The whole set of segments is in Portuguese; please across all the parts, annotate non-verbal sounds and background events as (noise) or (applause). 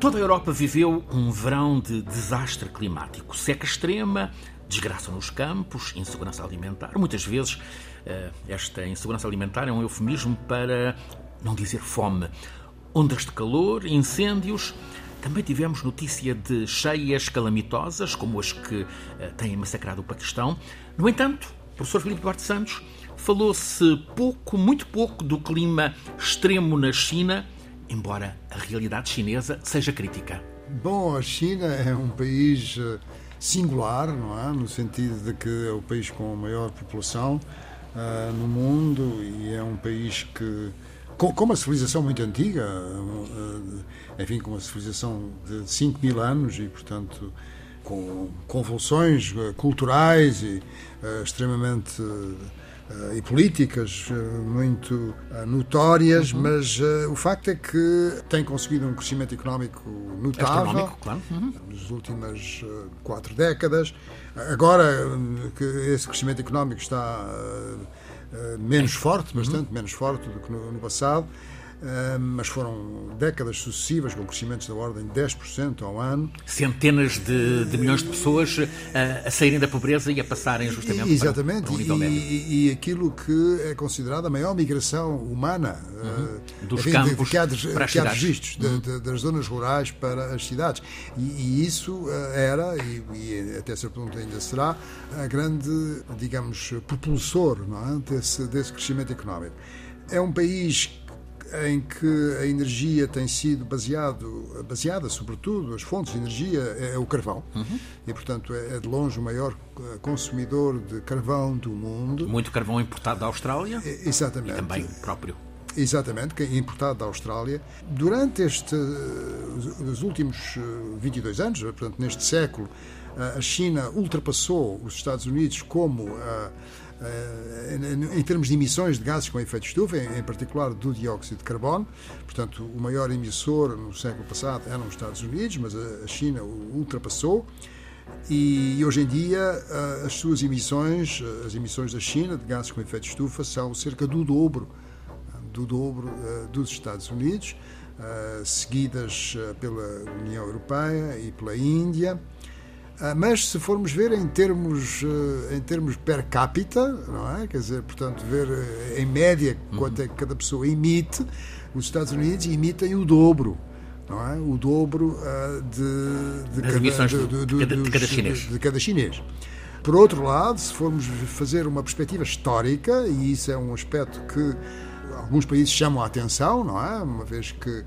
Toda a Europa viveu um verão de desastre climático. Seca extrema, desgraça nos campos, insegurança alimentar. Muitas vezes, eh, esta insegurança alimentar é um eufemismo para não dizer fome. Ondas de calor, incêndios. Também tivemos notícia de cheias calamitosas, como as que eh, têm massacrado o Paquistão. No entanto, o professor Filipe Duarte Santos falou-se pouco, muito pouco, do clima extremo na China embora a realidade chinesa seja crítica. Bom, a China é um país eh, singular, não é? No sentido de que é o país com a maior população uh, no mundo e é um país que com, com uma civilização muito antiga, uh, enfim, com uma civilização de 5 mil anos e, portanto, com convulsões culturais e uh, extremamente e políticas uh, muito uh, notórias, uhum. mas o facto é que tem conseguido um crescimento económico notável claro. uhum. nas últimas quatro décadas. Agora que esse crescimento económico está menos forte, bastante uhum. menos forte do que no, no passado, mas foram décadas sucessivas com crescimentos da ordem de 10% ao ano. Centenas de, de milhões de pessoas a, a, saírem da pobreza e a passarem justamente e, Exatamente, para, para um e, e, aquilo que é considerado a maior migração humana uhum. dos enfim, campos de, que há, para as que há registros uhum. de, das zonas rurais para as cidades. E, e isso era, e, até certo ponto ainda será, a grande, digamos, propulsor não é? desse, desse crescimento económico. É um país em que a energia tem sido baseado, baseada, sobretudo, as fontes de energia é, é o carvão. Uhum. E, portanto, é, é, de longe o maior eh, consumidor de carvão do mundo. Muito carvão importado da Austrália. Exatamente. E também próprio. Exatamente, que é importado da Austrália. Durante este, os últimos 22 eh, anos, portanto, neste século, eh, a China ultrapassou os Estados Unidos como a eh, em termos de emissões de gases com efeito estufa, em particular do dióxido de carbono. Portanto, o maior emissor no século passado eram os Estados Unidos, mas a China o ultrapassou. E hoje em dia eh, as suas emissões, eh, as emissões da China de gases com efeito estufa, são cerca do dobro do dobro dos Estados Unidos, seguidas pela União Europeia e pela Índia. Ah, mas se formos ver em termos, ah, em termos per capita, não é? Quer dizer, portanto, ver ah, em média quanto é que cada pessoa emite, os Estados Unidos emitem o dobro. Não é? O dobro de, de, cada, de, de, de, cada, de, cada chinês. de cada chinês. Por outro lado, se formos fazer uma perspectiva histórica, e isso é um aspecto que alguns países chamam a atenção, não é? Uma vez que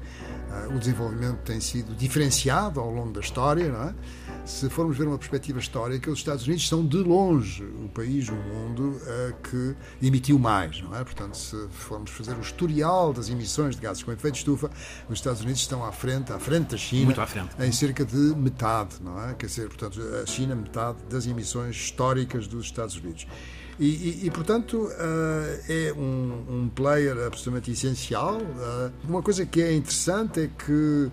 o desenvolvimento tem sido diferenciado ao longo da história, não é? se formos ver uma perspectiva histórica, os Estados Unidos são de longe o país no mundo que emitiu mais, não é? Portanto, se formos fazer o historial das emissões de gases com efeito de estufa, os Estados Unidos estão à frente, à frente da China, frente. em cerca de metade, não é? Quer dizer, portanto, a China metade das emissões históricas dos Estados Unidos. E, e, e, portanto, uh, é um, um, player absolutamente essencial. Uh, uma coisa que é interessante é que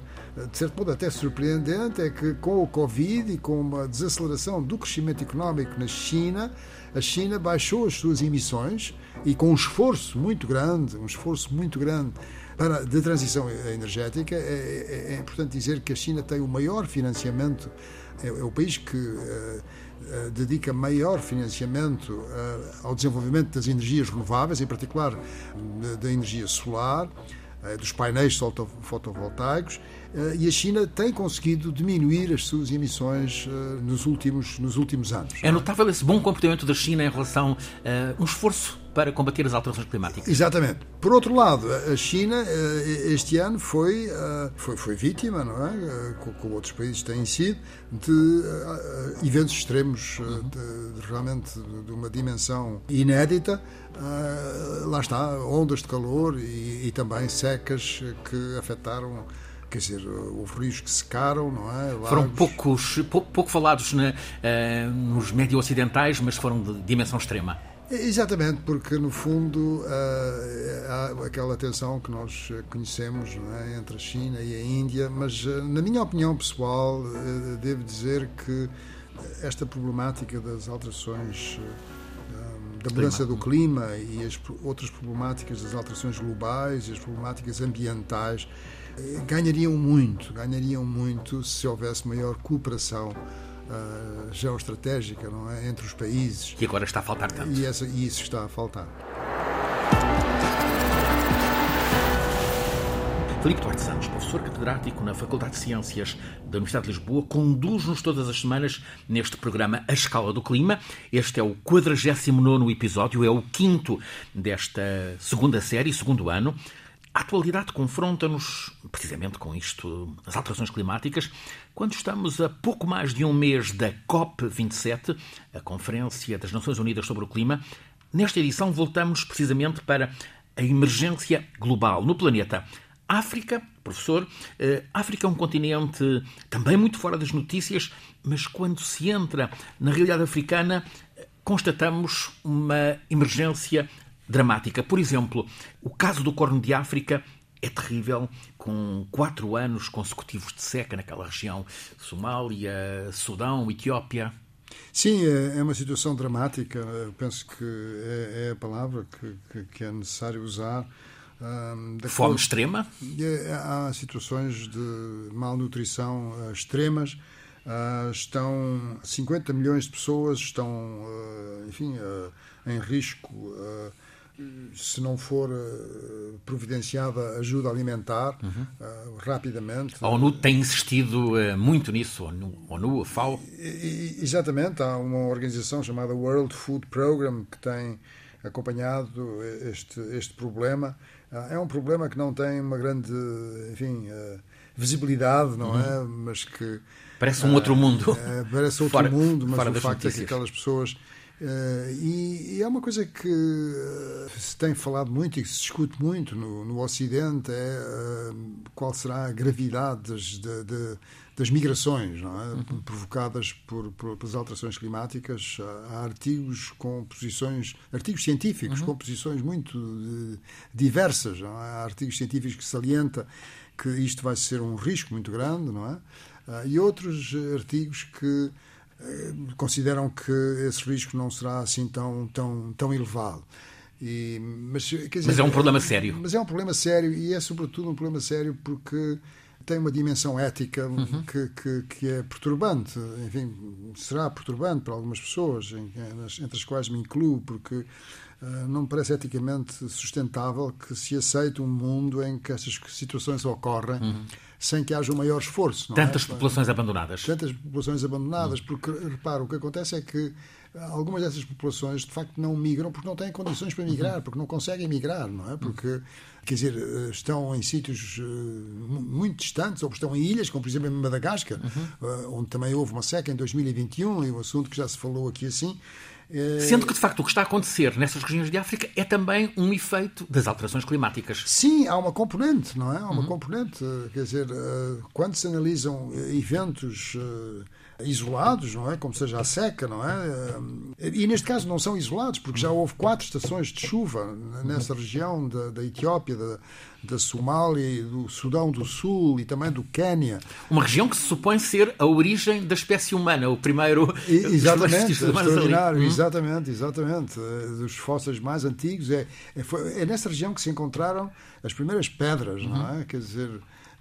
de certo modo até surpreendente, é que com o Covid e com uma desaceleração do crescimento económico na China, a China baixou as suas emissões e com um esforço muito grande, um esforço muito grande para, de transição energética, é, é, é importante dizer que a China tem o maior financiamento, é, é o país que uh, uh, dedica maior financiamento uh, ao desenvolvimento das energias renováveis, em particular da energia solar, dos painéis fotovoltaicos eh, e a China tem conseguido diminuir as suas emissões eh, nos últimos, nos últimos anos. É notável esse bom comportamento da China em relação a um esforço para combater as alterações climáticas. Exatamente. Por outro lado, a China eh, este ano foi, foi, foi vítima, não é? Como outros países têm sido, de eventos extremos, de, de, realmente de uma dimensão inédita. Lá está, ondas de calor e, e também secas que afetaram quer dizer, houve rios que secaram, não é? Lagos. Foram poucos, pouco, pouco falados uh, nos médio ocidentais, mas foram de dimensão extrema. Exatamente, porque no fundo uh, há aquela tensão que nós conhecemos é? entre a China e a Índia, mas na minha opinião pessoal, devo dizer que esta problemática das alterações da mudança do clima e as outras problemáticas das alterações globais e as problemáticas ambientais ganhariam muito, ganhariam muito se houvesse maior cooperação uh, geoestratégica não é? entre os países. Que agora está a faltar tanto. E, essa, e isso está a faltar. Filipe Duarte Santos, professor catedrático na Faculdade de Ciências da Universidade de Lisboa, conduz-nos todas as semanas neste programa A Escala do Clima. Este é o 49 episódio, é o quinto desta segunda série, segundo ano. A atualidade confronta-nos precisamente com isto, as alterações climáticas, quando estamos a pouco mais de um mês da COP27, a Conferência das Nações Unidas sobre o Clima. Nesta edição, voltamos precisamente para a emergência global no planeta. África, professor, eh, África é um continente também muito fora das notícias, mas quando se entra na realidade africana, constatamos uma emergência dramática. Por exemplo, o caso do Corno de África é terrível, com quatro anos consecutivos de seca naquela região, Somália, Sudão, Etiópia. Sim, é, é uma situação dramática. Eu penso que é, é a palavra que, é necessário usar. Fome extrema? É, há situações de malnutrição uh, extremas. Uh, estão 50 milhões de pessoas estão, uh, enfim, em risco se não for providenciada ajuda alimentar uhum. rapidamente. A ONU tem insistido muito nisso, a ONU, a ONU, a FAO. Exatamente, há uma organização chamada World Food Program que tem acompanhado este, este problema é um problema que não tem uma grande, enfim, visibilidade, não uhum. é? Mas que parece um outro mundo. Parece outro fora, mundo, mas o facto notícias. é que aquelas pessoas Uh, e, e, é uma coisa que uh, se tem falado muito e que se discute muito no, no Ocidente é uh, qual será a gravidade das, de, de, das migrações não é? Uhum. provocadas por, por, pelas alterações climáticas. Há artigos com posições, artigos científicos uhum. com posições muito diversas. Há artigos científicos que salienta que isto vai ser um risco muito grande, não é? e outros artigos que consideram que esse risco não será assim tão, tão, tão elevado. E, mas, dizer, mas, é um problema sério. Mas é um problema sério e é, sobretudo, um problema sério porque tem uma dimensão ética uhum. que, que, que, é perturbante. Enfim, será perturbante para algumas pessoas, entre as quais me incluo, porque não me parece eticamente sustentável que se aceite um mundo em que essas situações ocorrem. Uhum sem que haja um maior esforço. Tantas é? populações abandonadas. Tantas populações abandonadas, porque, repara, o que acontece é que algumas dessas populações de facto não migram porque não têm condições para migrar, uhum. porque não conseguem migrar, não é? Porque, quer dizer, estão em sítios eh, muito distantes, ou estão em ilhas, como por exemplo em Madagascar, uhum. Eh, onde também houve uma seca em 2021, e um assunto que já se falou aqui assim. Eh, Sendo que, de facto, o que está a acontecer nessas regiões de África é também um efeito das alterações climáticas. Sim, há uma componente, não é? Há uma uhum. componente. Quer dizer, eh, quando se analisam eventos eh, isolados, não é? Como seja a seca, não é? E neste caso não são isolados, porque já houve quatro estações de chuva nessa região da, da Etiópia, da, da Somália, do Sudão do Sul e também do Quênia. Uma região que se supõe ser a origem da espécie humana, o primeiro. E, (laughs) exatamente, extraordinário, hum? exatamente, exatamente. Dos fósseis mais antigos. É, é, foi, é, nessa região que se encontraram as primeiras pedras, não é? Uhum. Quer dizer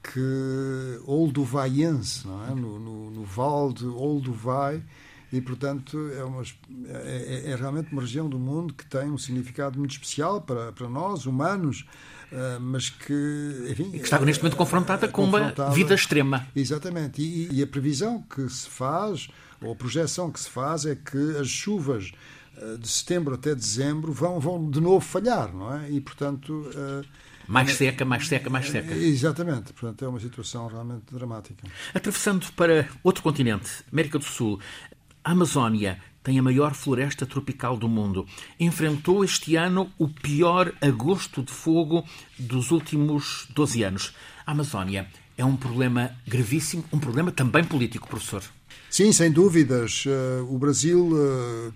que olduvaiense, não é? no, no, no Val de Olduvai, e portanto é, uma, é, é, é, realmente uma região do mundo que tem um significado muito especial para, para nós, humanos, uh, mas que, enfim... E que está neste momento confrontada com confrontada, uma vida extrema. Exatamente, e, e, a previsão que se faz, ou a projeção que se faz, é que as chuvas uh, de setembro até dezembro vão, vão de novo falhar, não é? E portanto... Mais seca, mais seca, mais seca. Exatamente. Portanto, é uma situação realmente dramática. Atravessando para outro continente, América do Sul, a Amazónia tem a maior floresta tropical do mundo. Enfrentou este ano o pior agosto de fogo dos últimos 12 anos. A Amazónia é um problema gravíssimo, um problema também político, professor. Sim, sem dúvidas. Uh, o Brasil uh,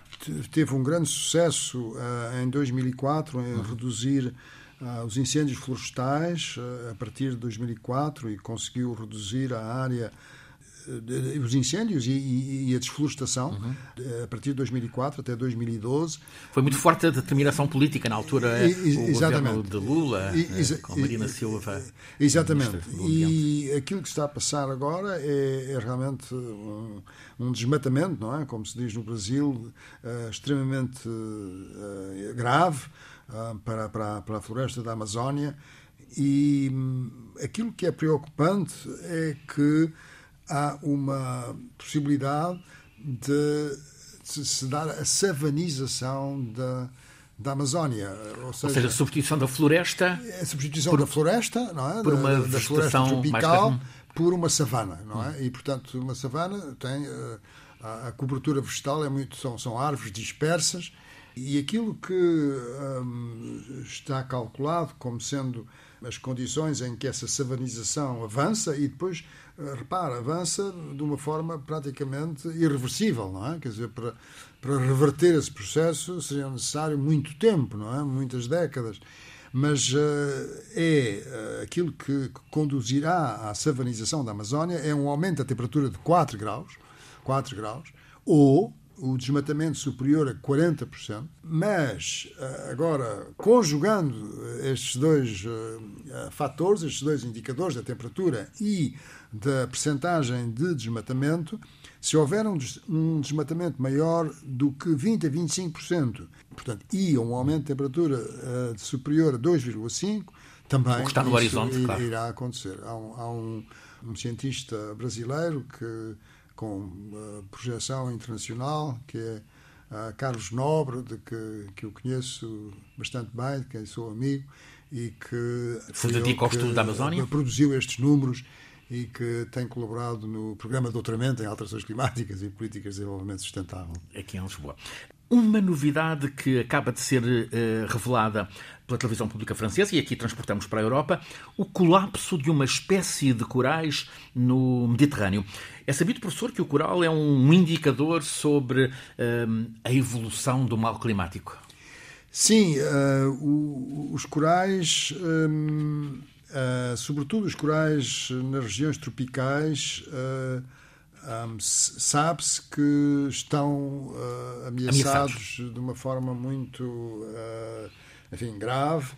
teve um grande sucesso uh, em 2004 em uhum. reduzir os incêndios florestais a partir de 2004 e conseguiu reduzir a área os incêndios e, e, a desflorestação uhum. a partir de 2004 até 2012. Foi muito forte a determinação política na altura, e, o exatamente. de Lula, e, com Marina Silva. Exatamente. E aquilo que está a passar agora é, é realmente um, um, desmatamento, não é? Como se diz no Brasil, uh, extremamente uh, grave para, para, para a floresta da Amazónia. E hum, aquilo que é preocupante é que há uma possibilidade de se dar a savanização da, da Amazónia. Ou seja, ou seja, a substituição da floresta. A substituição por, da floresta, não é? Por uma da, da floresta tropical por uma savana, não é? E, portanto, uma savana tem. Uh, a, a, cobertura vegetal é muito. São, são árvores dispersas e aquilo que um, está calculado como sendo as condições em que essa savanização avança e depois, eh, repara, avança de uma forma praticamente irreversível, não é? Quer dizer, para, para reverter esse processo seria necessário muito tempo, não é? Muitas décadas. Mas uh, é uh, aquilo que conduzirá à savanização da Amazónia é um aumento da temperatura de 4 graus, 4 graus, ou o desmatamento superior a 40%, mas eh, agora, conjugando estes dois uh, fatores, estes dois indicadores da temperatura e da percentagem de desmatamento, se houver um, desmatamento maior do que 20% a 25%, portanto, e um aumento de temperatura uh, superior a 2,5%, também o que está no horizonte, irá, claro. acontecer. Há um, há um, um cientista brasileiro que com uh, projeção internacional, que é uh, Carlos Nobre, de que, que eu conheço bastante bem, de quem sou amigo, e que se dedica ao estudo da Amazónia? produziu estes números e que tem colaborado no programa de doutoramento em alterações climáticas e políticas de desenvolvimento sustentável. Aqui em Lisboa. Uma novidade que acaba de ser uh, revelada pela televisão pública francesa, e aqui transportamos para a Europa, o colapso de uma espécie de corais no Mediterrâneo. É sabido, professor, que o coral é um indicador sobre uh, a evolução do mal climático. Sim, uh, o, os corais, um, sobretudo os corais nas regiões tropicais, um, Sabe-se que estão uh, ameaçados, ameaçados, de uma forma muito uh, enfim, grave.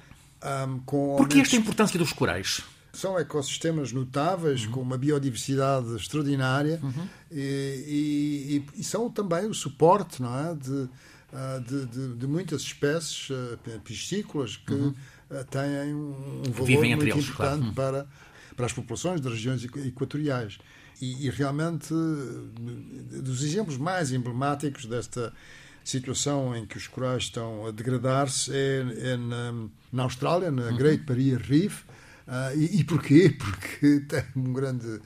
Um, com Por que esta importância dos corais? São ecossistemas notáveis, uhum. com uma biodiversidade extraordinária uhum. e, e, e, são também o suporte não é, de, ah, de, de, de muitas espécies piscícolas que uhum. têm um valor Vivem muito eles, importante claro. para, para as populações das regiões equatoriais. E, e, realmente, dos exemplos mais emblemáticos desta situação em que os corais estão a degradar-se é, é na, na, Austrália, na uhum. Great Barrier Reef. Uh, e, e porquê? (laughs) Porque tem um grande,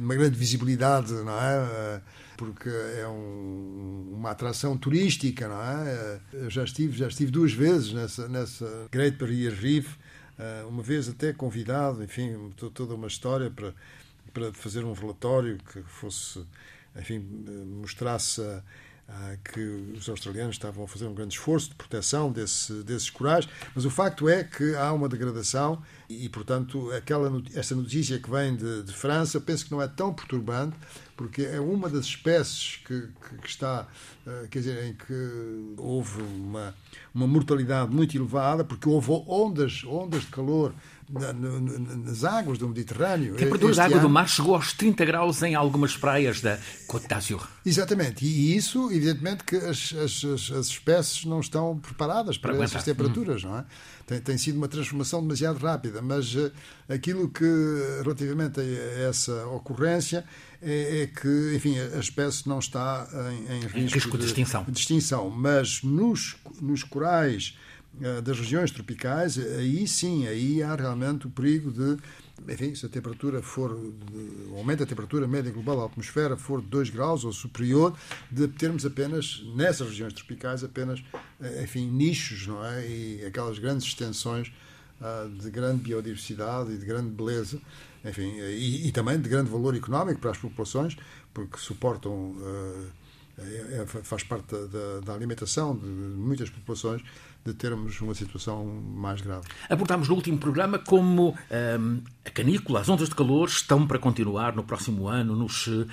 uma grande visibilidade, não é? Porque é um, uma atração turística, não é? Eu já estive, já estive duas vezes nessa, nessa Great Barrier Reef, uh, uma vez até convidado, enfim, toda uma história para para fazer um relatório que fosse, enfim, mostrasse ah, que os australianos estavam a fazer um grande esforço de proteção desse, desses corais, mas o facto é que há uma degradação e, portanto, aquela, essa notícia que vem de, de França, penso que não é tão perturbante, porque é uma das espécies que, que, está, uh, quer dizer, em que houve uma, uma mortalidade muito elevada, porque houve ondas, ondas de calor na, nas águas do Mediterrâneo. A temperatura da água ano. do mar chegou aos 30 graus em algumas praias da Côte d'Azur. Exatamente, e isso, evidentemente, que as, as, as espécies não estão preparadas para, para essas temperaturas, hum. não é? Tem, tem, sido uma transformação demasiado rápida, mas uh, aquilo que, relativamente a essa ocorrência, é, é, que, enfim, a espécie não está em, em risco, risco de, de, extinção. de extinção. Mas nos, nos corais uh, das regiões tropicais, aí sim, aí há realmente o perigo de enfim, se a temperatura for, o aumento da temperatura média global da atmosfera for de 2 graus ou superior, de termos apenas, nessas regiões tropicais, apenas, eh, enfim, nichos, não é? E aquelas grandes extensões uh, de grande biodiversidade e de grande beleza, enfim, e, e, também de grande valor económico para as populações, porque suportam. Uh, é, faz parte da, da, alimentação de muitas populações de termos uma situação mais grave. Abordámos no último programa como hum, a canícula, as ondas de calor estão para continuar no próximo ano, nos, uh,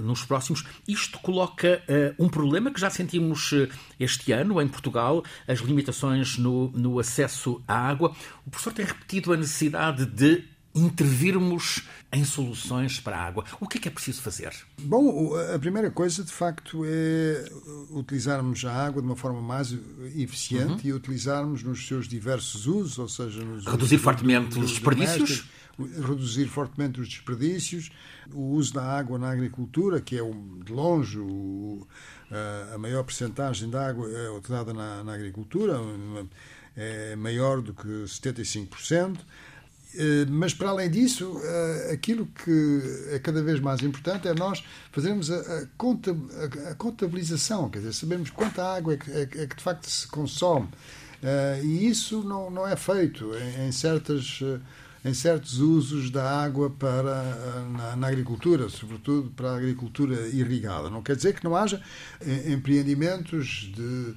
nos próximos. Isto coloca uh, um problema que já sentimos este ano em Portugal, as limitações no, no acesso à água. O professor tem repetido a necessidade de intervirmos em soluções para a água. O que é que é preciso fazer? Bom, a primeira coisa, de facto, é utilizarmos a água de uma forma mais eficiente uhum. e utilizarmos nos seus diversos usos, ou seja, reduzir fortemente os desperdícios. Reduzir fortemente os desperdícios, o uso da água na agricultura, que é de longe a maior percentagem da água é utilizada na, na agricultura, é maior do que 75%. Eh, mas, para além disso, eh, aquilo que é cada vez mais importante é nós fazermos a contabilização, quer dizer, sabermos quanta água é que, é é de facto se consome. Eh, e isso não é feito em, certas em certos usos da água para na, na, agricultura, sobretudo para a agricultura irrigada. Não quer dizer que não haja empreendimentos de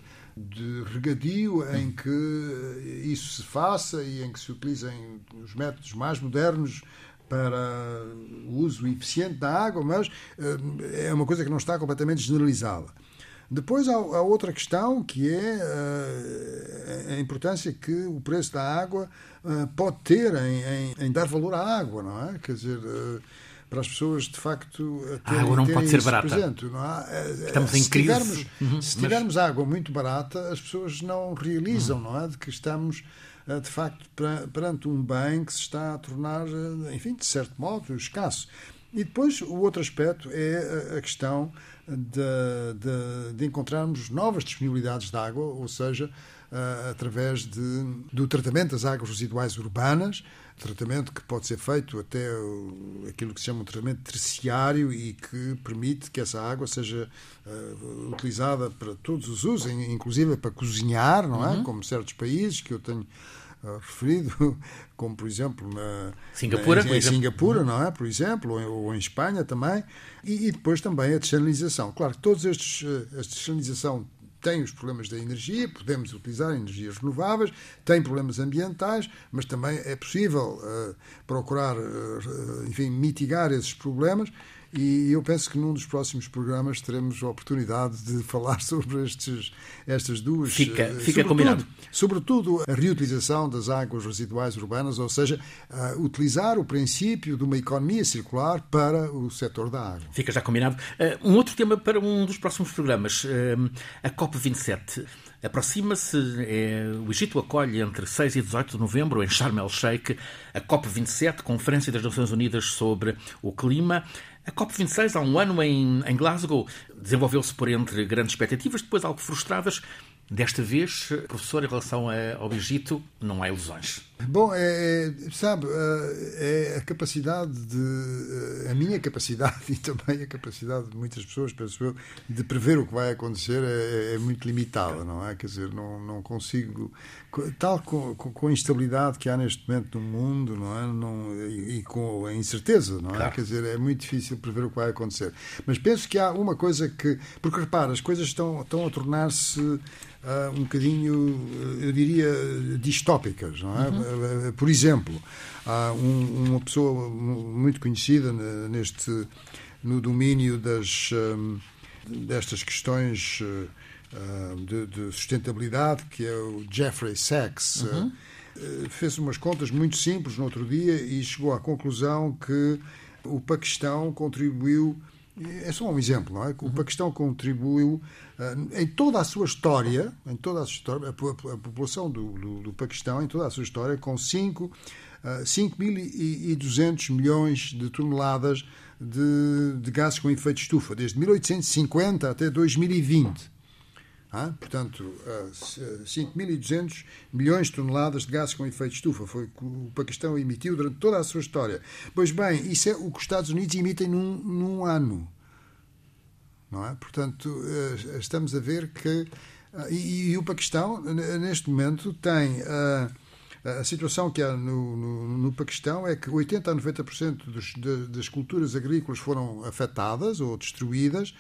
de regadio em que isso se faça e em que se utilizem os métodos mais modernos para o uso eficiente da água, mas eh, é uma coisa que não está completamente generalizada. Depois há, outra questão que é eh, a importância que o preço da água eh, pode ter em, em, em dar valor à água, não é? Quer dizer, para as pessoas de facto terem, a água não pode ser barata. Presente, não há? Estamos em se crise. Tivermos, uhum, se tivermos mas... água muito barata, as pessoas não realizam, uhum. não é, de que estamos eh, de facto perante um bem que se está a tornar, eh, enfim, de certo modo, escasso. E depois o outro aspecto é a questão de, de, de encontrarmos novas disponibilidades de água, ou seja, através de, do tratamento das águas residuais urbanas, tratamento que pode ser feito até aquilo que se chama um tratamento terciário e que permite que essa água seja uh, utilizada para todos os usos, inclusive para cozinhar, não é? Uhum. Como certos países que eu tenho uh, referido, (laughs) como por exemplo na Singapura, na, em, em Singapura, não é? Por exemplo, ou, ou em Espanha também, e, e, depois também a desalinização. Claro que todos estes a desalinização tem os problemas da energia, podemos utilizar energias renováveis, tem problemas ambientais, mas também é possível uh, procurar, uh, enfim, mitigar esses problemas e eu penso que num dos próximos programas teremos a oportunidade de (laughs) falar sobre estes, estas duas. Fica, eh, fica combinado. Sobretudo a reutilização das águas residuais urbanas, ou seja, uh, utilizar o princípio de uma economia circular para o setor da água. Fica já combinado. Uh, um outro tema para um dos próximos programas, a COP27. Aproxima-se, é, o Egito acolhe entre 6 e 18 de novembro, em Sharm el-Sheikh, a COP27, Conferência das Nações Unidas sobre o Clima. A COP26, há um ano em, em Glasgow, desenvolveu-se por entre grandes expectativas, depois algo frustradas. Desta vez, professor, em relação ao Egito, não há ilusões. Bom, é, é, sabe, é, é a capacidade de. a minha capacidade (laughs) e também a capacidade de muitas pessoas, penso eu, de prever o que vai acontecer é, é muito limitada, não é? Quer dizer, não, não consigo. Tal com, com, a instabilidade que há neste momento no mundo, não é? Não, e, e com a incerteza, não é? Claro. Quer dizer, é muito difícil prever o que vai acontecer. Mas penso que há uma coisa que. Porque repara, as coisas estão, estão a tornar-se uh, um bocadinho, eu diria, distópicas. Não é? Uhum. Por exemplo, há um, uma pessoa muito conhecida neste, no domínio das, um, destas questões uh, de, de, sustentabilidade, que é o Jeffrey Sachs. Uhum. Uh, fez umas contas muito simples no outro dia e chegou à conclusão que o Paquistão contribuiu é só um exemplo, não é? O. Paquistão contribuiu uh, em toda a sua história, em toda a sua história, a, população do, do, do, Paquistão, em toda a sua história, com 5 uh, 5.200 milhões de toneladas de, de gases com efeito de estufa, desde 1850 até 2020. Portanto, uh, 5.200 milhões de toneladas de gases com efeito de estufa foi o que o Paquistão emitiu durante toda a sua história. Pois bem, isso é o que os Estados Unidos emitem num, num ano. Não é? Portanto, uh, estamos a ver que. E, e, o Paquistão, neste momento, tem. a situação que há no, no, no, Paquistão é que 80 a 90% dos, de, das culturas agrícolas foram afetadas ou destruídas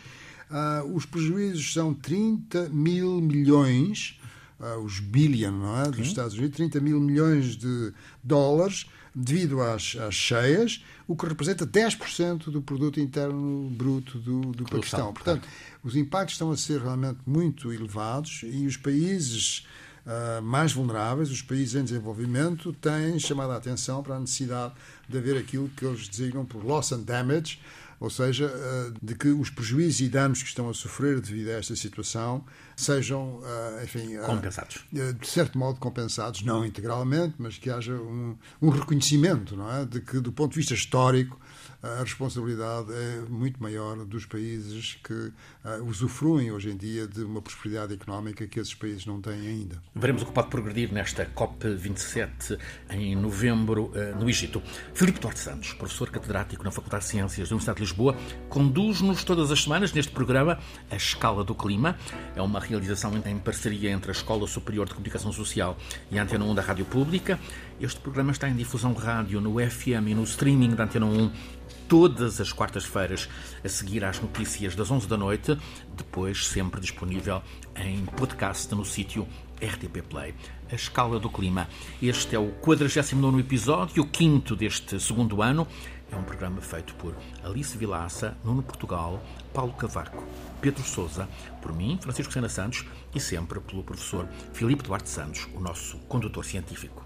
Uh, os prejuízos são 30 mil milhões uh, os billion não é? dos Sim. Estados Unidos, 30 mil milhões de dólares devido às, às cheias, o que representa 10% do produto interno bruto do, do Paquistão. Portanto, os impactos estão a ser realmente muito elevados e os países uh, mais vulneráveis, os países em desenvolvimento, têm chamado a atenção para a necessidade de haver aquilo que eles designam por loss and damage, ou seja, uh, de que os prejuízos e danos que estão a sofrer devido a esta situação sejam, uh, enfim, compensados. de certo modo compensados, não integralmente, mas que haja um, um reconhecimento, não é, de que do ponto de vista histórico a responsabilidade é muito maior dos países que uh, usufruem hoje em dia de uma prosperidade económica que esses países não têm ainda. Veremos o que pode progredir nesta COP27 em novembro uh, no Egito. Filipe Duarte Santos, professor catedrático na Faculdade de Ciências da Universidade de Lisboa, conduz-nos todas as semanas neste programa A Escala do Clima. É uma realização em parceria entre a Escola Superior de Comunicação Social e a Antena 1 da Rádio Pública. Este programa está em difusão rádio no FM e no streaming da Antena 1 todas as quartas-feiras, a seguir às notícias das 11 da noite, depois sempre disponível em podcast no sítio RTP Play. A escala do clima. Este é o 49 episódio, o quinto deste segundo ano. É um programa feito por Alice Vilaça, Nuno Portugal, Paulo Cavaco, Pedro Souza, por mim, Francisco Sena Santos e sempre pelo professor Filipe Duarte Santos, o nosso condutor científico.